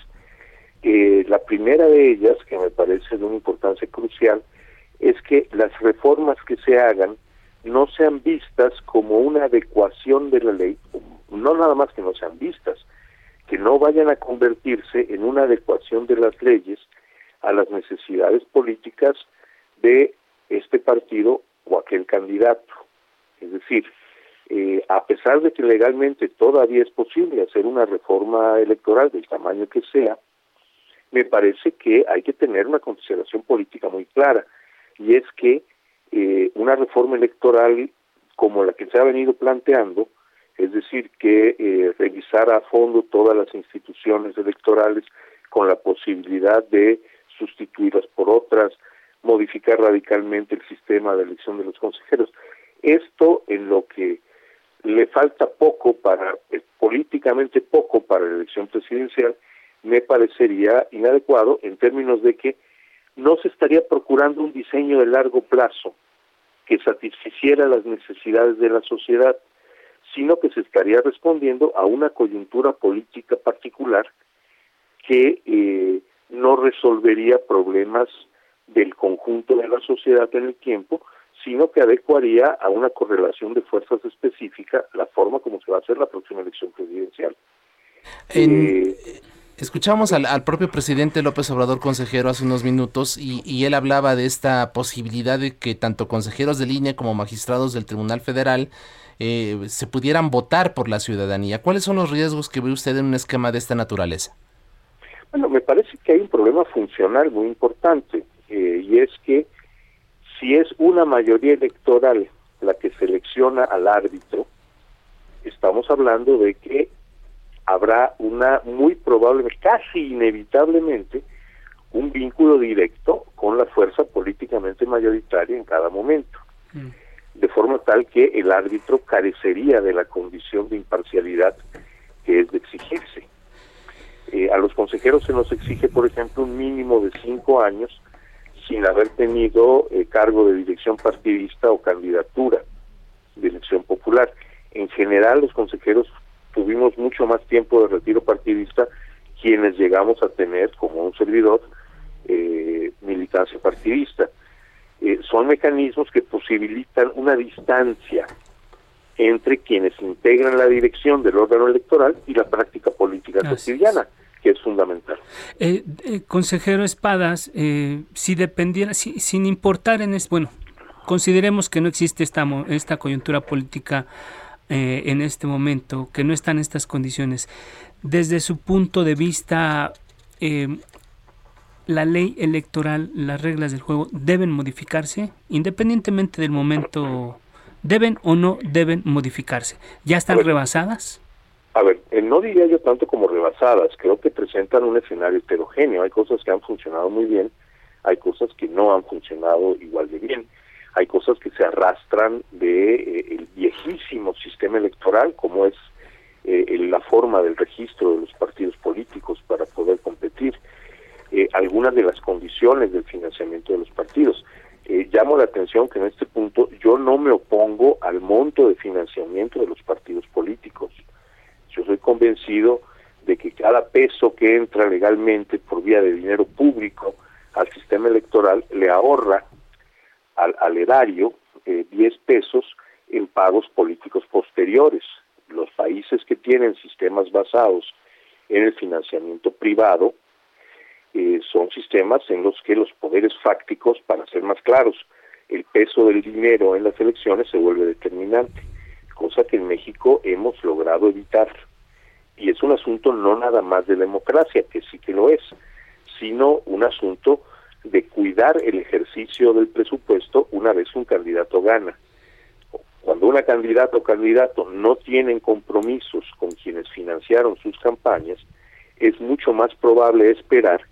H: Eh, la primera de ellas, que me parece de una importancia crucial, es que las reformas que se hagan no sean vistas como una adecuación de la ley, no nada más que no sean vistas, que no vayan a convertirse en una adecuación de las leyes a las necesidades políticas de este partido o aquel candidato. Es decir, eh, a pesar de que legalmente todavía es posible hacer una reforma electoral del tamaño que sea, me parece que hay que tener una consideración política muy clara, y es que eh, una reforma electoral como la que se ha venido planteando, es decir, que eh, revisar a fondo todas las instituciones electorales con la posibilidad de sustituirlas por otras, modificar radicalmente el sistema de elección de los consejeros. Esto en lo que le falta poco para, eh, políticamente poco para la elección presidencial, me parecería inadecuado en términos de que no se estaría procurando un diseño de largo plazo que satisficiera las necesidades de la sociedad, sino que se estaría respondiendo a una coyuntura política particular que eh, no resolvería problemas del conjunto de la sociedad en el tiempo, sino que adecuaría a una correlación de fuerzas específica la forma como se va a hacer la próxima elección presidencial.
C: En, eh, escuchamos al, al, propio presidente López Obrador, consejero, hace unos minutos, y, y, él hablaba de esta posibilidad de que tanto consejeros de línea como magistrados del Tribunal Federal eh, se pudieran votar por la ciudadanía. ¿Cuáles son los riesgos que ve usted en un esquema de esta naturaleza?
H: Bueno, me parece que hay un problema funcional muy importante, eh, y es que si es una mayoría electoral la que selecciona al árbitro, estamos hablando de que habrá una muy probable, casi inevitablemente, un vínculo directo con la fuerza políticamente mayoritaria en cada momento. Mm. De forma tal que el árbitro carecería de la condición de imparcialidad que es de exigirse. Eh, a los consejeros se nos exige, por ejemplo, un mínimo de cinco años sin haber tenido eh, cargo de dirección partidista o candidatura de elección popular. En general, los consejeros tuvimos mucho más tiempo de retiro partidista quienes llegamos a tener, como un servidor, eh, militancia partidista. Eh, son mecanismos que posibilitan una distancia entre quienes integran la dirección del órgano electoral y la práctica política cotidiana, que es fundamental.
B: Eh, consejero Espadas, si dependiera, sin importar en es, bueno, consideremos que no existe esta, esta coyuntura política en este momento, que no están estas condiciones. Desde su punto de vista, la ley electoral, las reglas del juego deben modificarse independientemente del momento, deben o no deben modificarse. ¿Ya están rebasadas?
H: A ver, eh, no diría yo tanto como rebasadas, creo que presentan un escenario heterogéneo, hay cosas que han funcionado muy bien, hay cosas que no han funcionado igual de bien, hay cosas que se arrastran de eh, el viejísimo sistema electoral como es eh, la forma del registro de los partidos políticos para poder competir eh, algunas de las condiciones del financiamiento de los partidos. Eh, llamo la atención que en este punto yo no me opongo al monto de financiamiento de los partidos políticos. Yo soy convencido de que cada peso que entra legalmente por vía de dinero público al sistema electoral le ahorra al, al erario eh, 10 pesos en pagos políticos posteriores. Los países que tienen sistemas basados en el financiamiento privado eh, son sistemas en los que los poderes fácticos, para ser más claros, el peso del dinero en las elecciones se vuelve determinante, cosa que en México hemos logrado evitar. Y es un asunto no nada más de democracia, que sí que lo es, sino un asunto de cuidar el ejercicio del presupuesto una vez un candidato gana. Cuando una candidata o candidato no tienen compromisos con quienes financiaron sus campañas, es mucho más probable esperar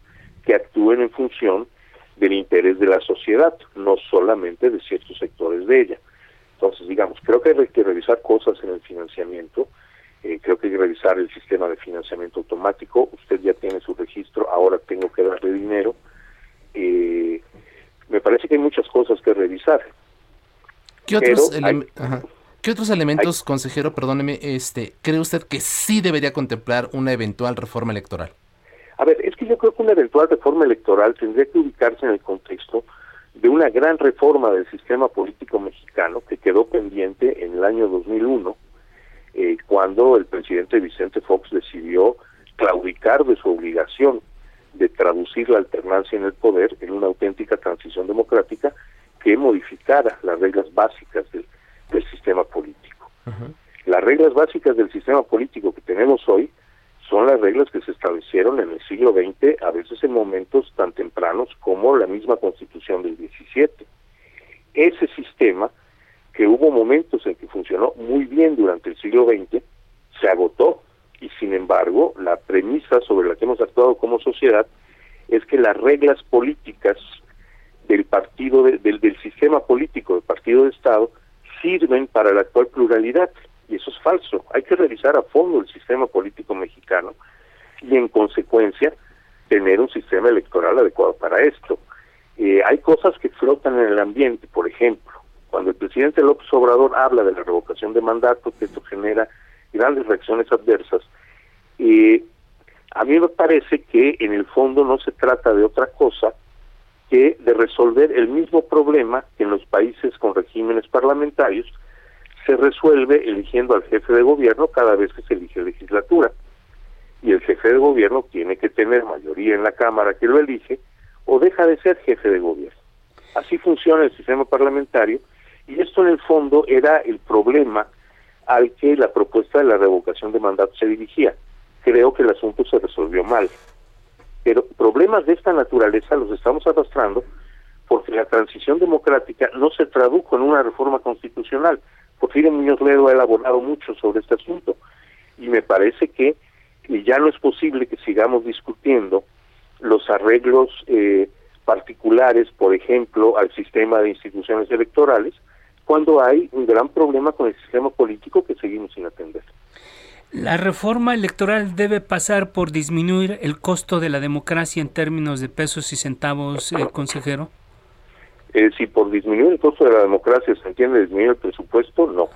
H: que actúen en función del interés de la sociedad, no solamente de ciertos sectores de ella. Entonces, digamos, creo que hay que revisar cosas en el financiamiento, eh, creo que hay que revisar el sistema de financiamiento automático, usted ya tiene su registro, ahora tengo que darle dinero. Eh, me parece que hay muchas cosas que revisar.
C: ¿Qué otros, ¿Qué otros elementos, consejero, perdóneme, este, cree usted que sí debería contemplar una eventual reforma electoral?
H: Que yo creo que una eventual reforma electoral tendría que ubicarse en el contexto de una gran reforma del sistema político mexicano que quedó pendiente en el año 2001, eh, cuando el presidente Vicente Fox decidió claudicar de su obligación de traducir la alternancia en el poder en una auténtica transición democrática que modificara las reglas básicas del, sistema político. Las reglas básicas del sistema político que tenemos hoy son las reglas que se establecieron en el siglo XX, a veces en momentos tan tempranos como la misma constitución del XVII. Ese sistema, que hubo momentos en que funcionó muy bien durante el siglo XX, se agotó y sin embargo la premisa sobre la que hemos actuado como sociedad es que las reglas políticas del partido del, del sistema político del partido de Estado sirven para la actual pluralidad y eso es falso. Hay que revisar a fondo el sistema político mexicano y en consecuencia tener un sistema electoral adecuado para esto. Eh, hay cosas que flotan en el ambiente, por ejemplo, cuando el presidente López Obrador habla de la revocación de mandato, que esto genera grandes reacciones adversas, eh, a mí me parece que en el fondo no se trata de otra cosa que de resolver el mismo problema que en los países con regímenes parlamentarios, se resuelve eligiendo al jefe de gobierno cada vez que se elige legislatura. Y el jefe de gobierno tiene que tener mayoría en la Cámara que lo elige o deja de ser jefe de gobierno. Así funciona el sistema parlamentario y esto en el fondo era el problema al que la propuesta de la revocación de mandato se dirigía. Creo que el asunto se resolvió mal. Pero problemas de esta naturaleza los estamos arrastrando porque la transición democrática no se tradujo en una reforma constitucional, Porfirio Muñoz Ledo ha elaborado mucho sobre este asunto y me parece que ya no es posible que sigamos discutiendo los arreglos eh, particulares, por ejemplo, al sistema de instituciones electorales, cuando hay un gran problema con el sistema político que seguimos sin atender.
B: La reforma electoral debe pasar por disminuir el costo de la democracia en términos de pesos y centavos, eh, consejero.
H: Eh, si por disminuir el costo de la democracia se entiende disminuir el presupuesto, no.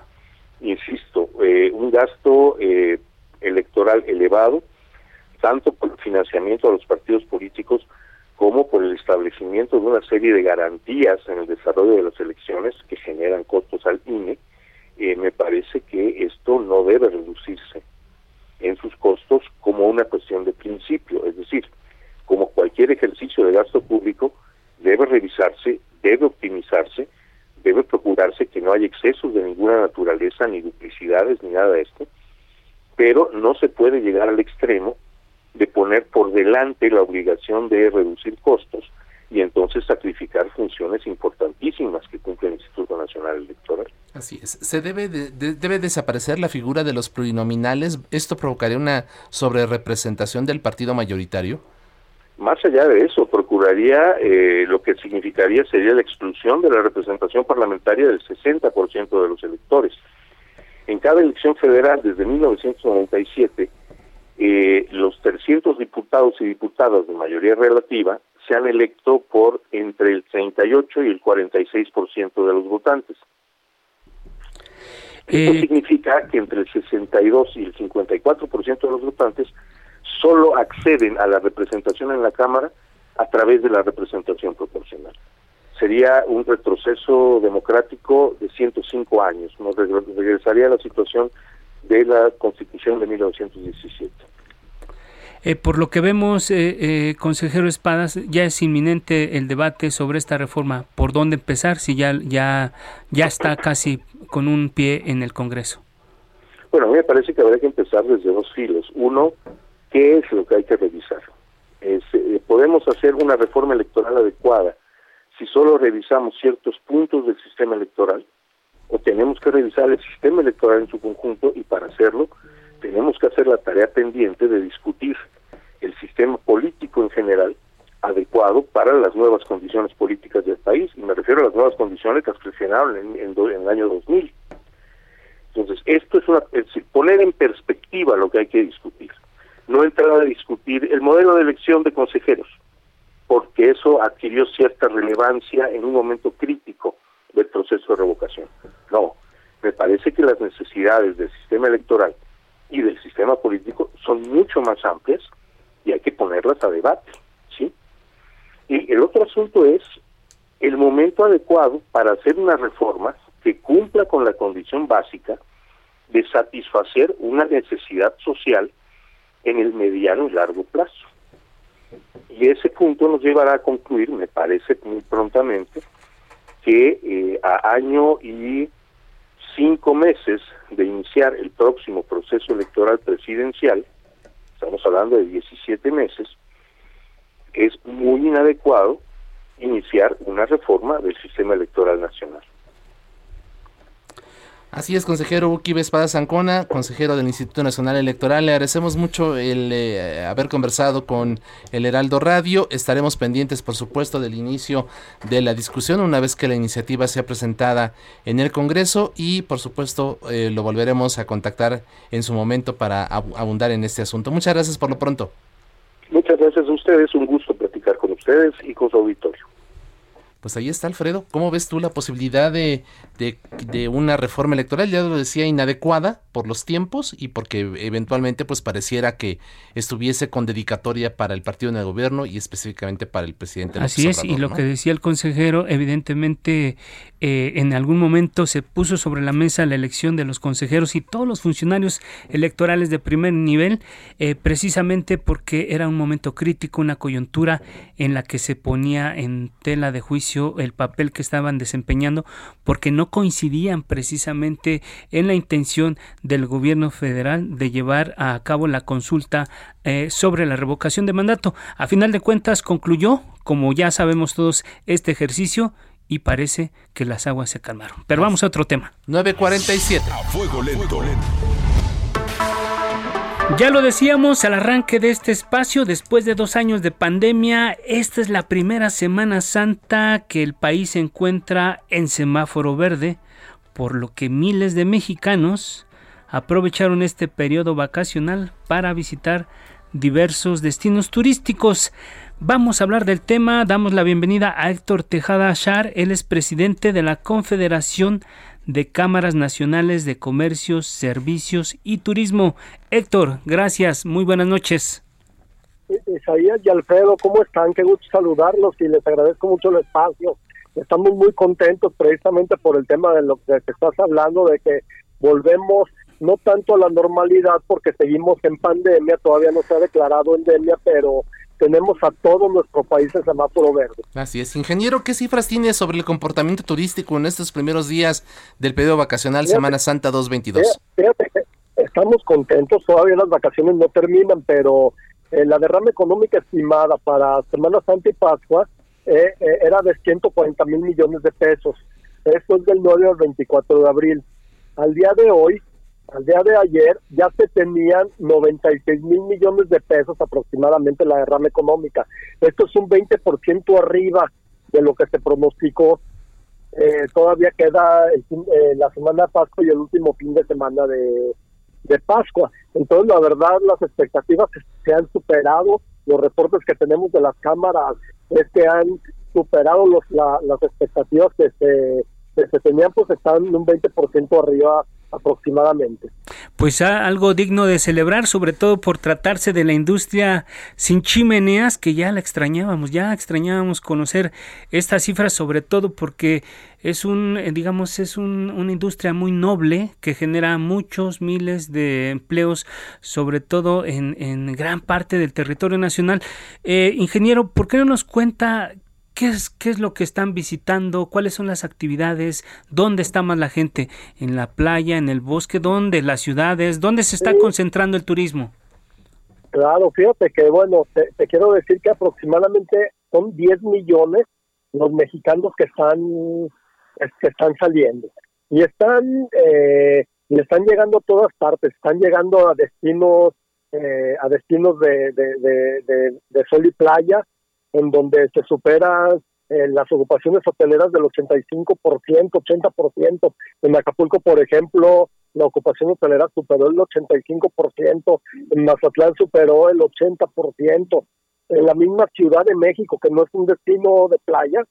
H: Insisto, eh, un gasto eh, electoral elevado tanto por el financiamiento a los partidos políticos como por el establecimiento de una serie de garantías en el desarrollo de las elecciones que generan costos al INE, eh, me parece que esto no debe reducirse en sus costos como una cuestión de principio, es decir, como cualquier ejercicio de gasto público, debe revisarse, debe optimizarse, debe procurarse que no haya excesos de ninguna naturaleza, ni duplicidades, ni nada de esto, pero no se puede llegar al extremo de poner por delante la obligación de reducir costos y entonces sacrificar funciones importantísimas que cumple el Instituto Nacional Electoral.
C: Así es. ¿Se debe, debe desaparecer la figura de los plurinominales? ¿Esto provocaría una sobrerepresentación del partido mayoritario?
H: Más allá de eso, procuraría, eh, lo que significaría sería la exclusión de la representación parlamentaria del 60% de los electores. En cada elección federal desde 1997, eh, los 300 diputados y diputadas de mayoría relativa se han electo por entre el 38 y el 46% de los votantes. Esto eh, significa que entre el 62 y el 54% de los votantes solo acceden a la representación en la Cámara a través de la representación proporcional. Sería un retroceso democrático de 105 años, nos regresaría a la situación de la Constitución de 1917.
B: Eh, por lo que vemos, eh, eh, consejero Espadas, ya es inminente el debate sobre esta reforma. ¿Por dónde empezar si ya, ya, ya está casi con un pie en el Congreso?
H: Bueno, a mí me parece que habría que empezar desde dos filos. Uno, ¿qué es lo que hay que revisar? Eh, podemos hacer una reforma electoral adecuada si solo revisamos ciertos puntos del sistema electoral o tenemos que revisar el sistema electoral en su conjunto y para hacerlo tenemos que hacer la tarea pendiente de discutir el sistema político en general adecuado para las nuevas condiciones políticas del país y me refiero a las nuevas condiciones que funcionaron en, en, en el año 2000. Entonces, esto es, una, es poner en perspectiva lo que hay que discutir no entrar a discutir el modelo de elección de consejeros, porque eso adquirió cierta relevancia en un momento crítico del proceso de revocación. No, me parece que las necesidades del sistema electoral y del sistema político son mucho más amplias y hay que ponerlas a debate, ¿sí? Y el otro asunto es el momento adecuado para hacer una reforma que cumpla con la condición básica de satisfacer una necesidad social en el mediano y largo plazo. Y ese punto nos llevará a concluir, me parece muy prontamente, que eh, a año y cinco meses de iniciar el próximo proceso electoral presidencial, estamos hablando de 17 meses, es muy inadecuado iniciar una reforma del sistema electoral nacional.
C: Así es, consejero Uki Espada Zancona, consejero del Instituto Nacional Electoral. Le agradecemos mucho el eh, haber conversado con el Heraldo Radio. Estaremos pendientes, por supuesto, del inicio de la discusión una vez que la iniciativa sea presentada en el Congreso y, por supuesto, eh, lo volveremos a contactar en su momento para abundar en este asunto. Muchas gracias por lo pronto.
H: Muchas gracias a ustedes. Un gusto platicar con ustedes y con su auditorio
C: pues ahí está Alfredo. ¿Cómo ves tú la posibilidad de, de, una reforma electoral? Ya lo decía, inadecuada por los tiempos y porque eventualmente pues pareciera que estuviese con dedicatoria para el partido en el gobierno y específicamente para el presidente.
B: Así es, y lo que decía el consejero, evidentemente eh, en algún momento se puso sobre la mesa la elección de los consejeros y todos los funcionarios electorales de primer nivel, eh, precisamente porque era un momento crítico, una coyuntura en la que se ponía en tela de juicio el papel que estaban desempeñando porque no coincidían precisamente en la intención del gobierno federal de llevar a cabo la consulta eh, sobre la revocación de mandato. A final de cuentas concluyó, como ya sabemos todos, este ejercicio y parece que las aguas se calmaron. Pero vamos a otro tema.
C: 947.
A: A fuego lento.
B: Ya lo decíamos al arranque de este espacio, después de dos años de pandemia, esta es la primera Semana Santa que el país se encuentra en semáforo verde, por lo que miles de mexicanos aprovecharon este periodo vacacional para visitar diversos destinos turísticos. Vamos a hablar del tema, damos la bienvenida a Héctor Tejada Ashar, él es presidente de la Confederación de Cámaras Nacionales de Comercios, Servicios y Turismo. Héctor, gracias, muy buenas noches.
I: Isaías y Alfredo, ¿cómo están? Qué gusto saludarlos y les agradezco mucho el espacio. Estamos muy contentos precisamente por el tema de lo que estás hablando, de que volvemos no tanto a la normalidad porque seguimos en pandemia, todavía no se ha declarado endemia, pero tenemos a todo nuestro país en semáforo verde.
C: Así es. Ingeniero, ¿qué cifras tiene sobre el comportamiento turístico en estos primeros días del periodo vacacional Semana Santa 2022?
I: Fíjate, estamos contentos, todavía las vacaciones no terminan, pero eh, la derrama económica estimada para Semana Santa y Pascua eh, eh, era de 140 mil millones de pesos. Esto es del 9 al 24 de abril. Al día de hoy, al día de ayer, ya se tenían 96 mil millones de pesos aproximadamente la derrama económica. Esto es un 20% arriba de lo que se pronosticó. todavía queda la semana de Pascua y el último fin de semana de, de Pascua. Entonces, la verdad, las expectativas se han superado, los reportes que tenemos de las cámaras es que han superado los, las expectativas que se, que se tenían, pues están un 20% arriba aproximadamente.
B: Pues algo digno de celebrar, sobre todo por tratarse de la industria sin chimeneas, que ya la extrañábamos, ya extrañábamos conocer estas cifras, sobre todo porque es un, eh, digamos, es una industria muy noble que genera muchos miles de empleos, sobre todo en, en gran parte del territorio nacional. Eh, ingeniero, ¿por qué no nos cuenta ¿Qué es, ¿Qué es lo que están visitando? ¿Cuáles son las actividades? ¿Dónde está más la gente? ¿En la playa, en el bosque? ¿Dónde? ¿Las ciudades? ¿Dónde se está concentrando el turismo?
I: Claro, fíjate que, bueno, te, quiero decir que aproximadamente son 10 millones los mexicanos que están, que están saliendo. Y están, eh, y están llegando a todas partes, están llegando a destinos, eh, a destinos de, de sol y playa, en donde se superan eh, las ocupaciones hoteleras del 85%, 80%. En Acapulco, por ejemplo, la ocupación hotelera superó el 85%, en Mazatlán superó el 80%, en la misma Ciudad de México, que no es un destino de playa,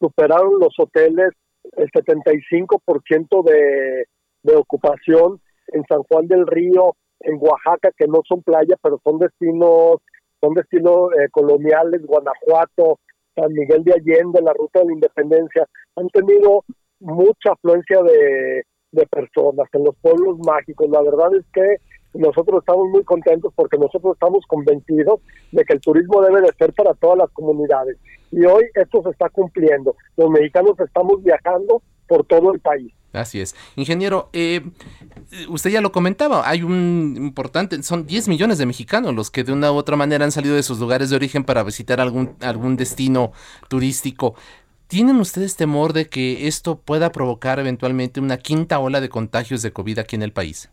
I: superaron los hoteles el 75% de, de ocupación, en San Juan del Río, en Oaxaca, que no son playa, pero son destinos son destinos eh, coloniales, Guanajuato, San Miguel de Allende, la Ruta de la Independencia, han tenido mucha afluencia de, de personas en los pueblos mágicos. La verdad es que nosotros estamos muy contentos porque nosotros estamos convencidos de que el turismo debe de ser para todas las comunidades. Y hoy esto se está cumpliendo. Los mexicanos estamos viajando por todo el país.
C: Así es. Ingeniero, eh, usted ya lo comentaba, hay un importante, son 10 millones de mexicanos los que de una u otra manera han salido de sus lugares de origen para visitar algún, algún destino turístico. ¿Tienen ustedes temor de que esto pueda provocar eventualmente una quinta ola de contagios de COVID aquí en el país?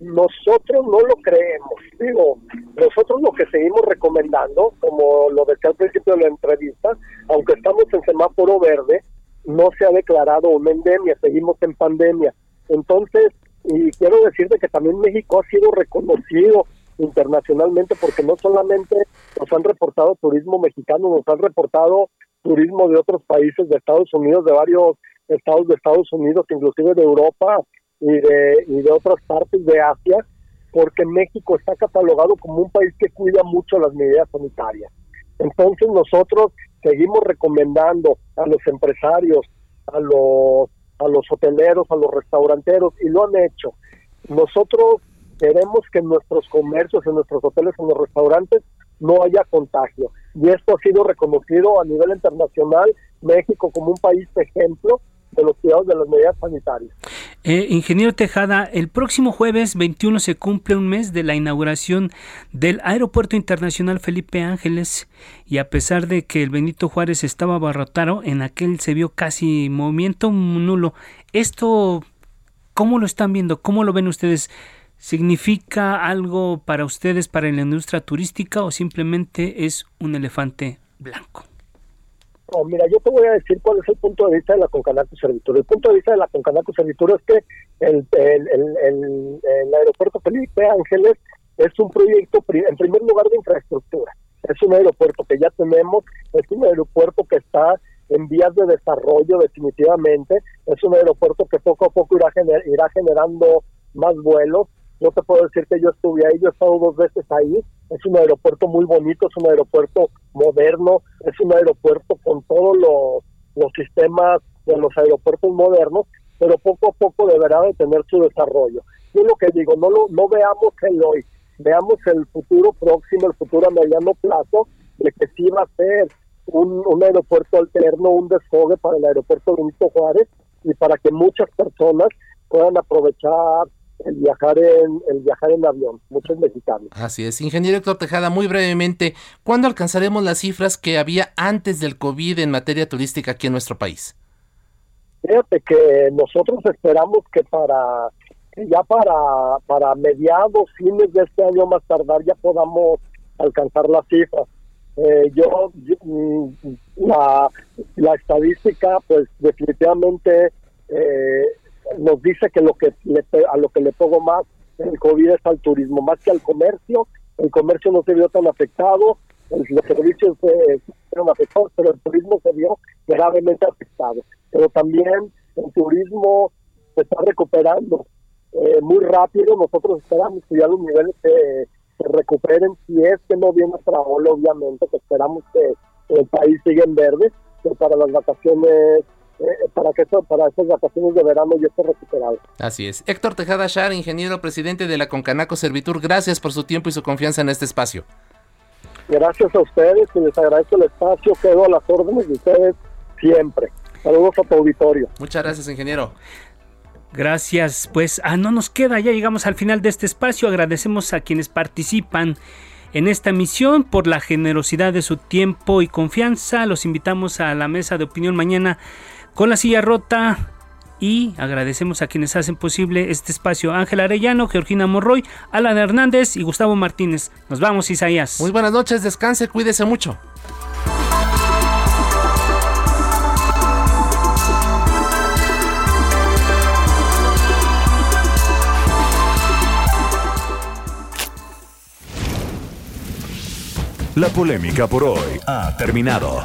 I: Nosotros no lo creemos. Digo, nosotros lo que seguimos recomendando, como lo decía al principio de la entrevista, aunque estamos en semáforo verde, no se ha declarado una endemia, seguimos en pandemia. Entonces, y quiero decirte que también México ha sido reconocido internacionalmente porque no solamente nos han reportado turismo mexicano, nos han reportado turismo de otros países de Estados Unidos, de varios estados de Estados Unidos, inclusive de Europa y de, y de otras partes de Asia, porque México está catalogado como un país que cuida mucho las medidas sanitarias. Entonces nosotros seguimos recomendando a los empresarios, a los, a los hoteleros, a los restauranteros, y lo han hecho. Nosotros queremos que en nuestros comercios, en nuestros hoteles, en los restaurantes, no haya contagio. Y esto ha sido reconocido a nivel internacional, México como un país ejemplo de los cuidados de las medidas sanitarias.
B: Eh, ingeniero Tejada, el próximo jueves 21 se cumple un mes de la inauguración del Aeropuerto Internacional Felipe Ángeles y a pesar de que el Benito Juárez estaba abarrotado, en aquel se vio casi movimiento nulo. Esto, ¿cómo lo están viendo? ¿Cómo lo ven ustedes? ¿Significa algo para ustedes, para la industria turística o simplemente es un elefante blanco?
I: Mira, yo te voy a decir cuál es el punto de vista de la Concanaco Servitura. El punto de vista de la Concanaco Servitura es que el, el, aeropuerto Felipe Ángeles es un proyecto, en primer lugar, de infraestructura. Es un aeropuerto que ya tenemos, es un aeropuerto que está en vías de desarrollo definitivamente, es un aeropuerto que poco a poco irá, irá generando más vuelos, yo te puedo decir que yo estuve ahí, yo he estado dos veces ahí, es un aeropuerto muy bonito, es un aeropuerto moderno, es un aeropuerto con todos los, los sistemas de los aeropuertos modernos, pero poco a poco deberá de tener su desarrollo. Yo lo que digo, no, lo, no veamos el hoy, veamos el futuro próximo, el futuro a mediano plazo, de que sí va a ser un, un aeropuerto alterno, un desfogue para el aeropuerto Benito Juárez y para que muchas personas puedan aprovechar el viajar en el viajar en avión, muchos mexicanos.
C: Así es, ingeniero Héctor Tejada, muy brevemente, ¿cuándo alcanzaremos las cifras que había antes del COVID en materia turística aquí en nuestro país?
I: Fíjate que nosotros esperamos que para ya para para mediados, fines de este año más tardar ya podamos alcanzar las cifras. Eh, yo, mm, la, la estadística pues definitivamente eh, nos dice que lo que a lo que le pongo más el COVID es al turismo, más que al comercio. El comercio no se vio tan afectado, los servicios se vieron afectados, pero el turismo se vio gravemente afectado. Pero también el turismo se está recuperando eh, muy rápido. Nosotros esperamos que ya los niveles se, recuperen, si es que no viene otra ola, obviamente, que esperamos que el país siga en verde, pero para las vacaciones eh, para que eso, para esas vacaciones de verano ya esté recuperado.
C: Así es. Héctor Tejada Shar, ingeniero presidente de la Concanaco Servitur, gracias por su tiempo y su confianza en este espacio.
I: Gracias a ustedes y les agradezco el espacio, quedo a las órdenes de ustedes siempre. Saludos a tu auditorio.
C: Muchas gracias, ingeniero.
B: Gracias, pues ah, no nos queda, ya llegamos al final de este espacio, agradecemos a quienes participan en esta misión por la generosidad de su tiempo y confianza, los invitamos a la mesa de opinión mañana con la silla rota y agradecemos a quienes hacen posible este espacio. Ángel Arellano, Georgina Morroy, Alan Hernández y Gustavo Martínez. Nos vamos, Isaías.
C: Muy buenas noches, descanse, cuídese mucho.
A: La polémica por hoy ha terminado.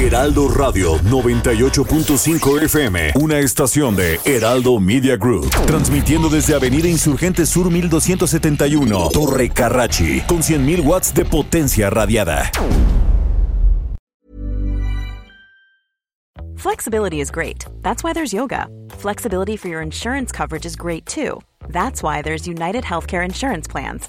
A: Heraldo Radio 98.5 FM, una estación de Heraldo Media Group, transmitiendo desde Avenida Insurgente Sur 1271, Torre Carrachi, con 100.000 watts de potencia radiada.
J: Flexibility is great. That's why there's yoga. Flexibility for your insurance coverage is great too. That's why there's United Healthcare Insurance Plans.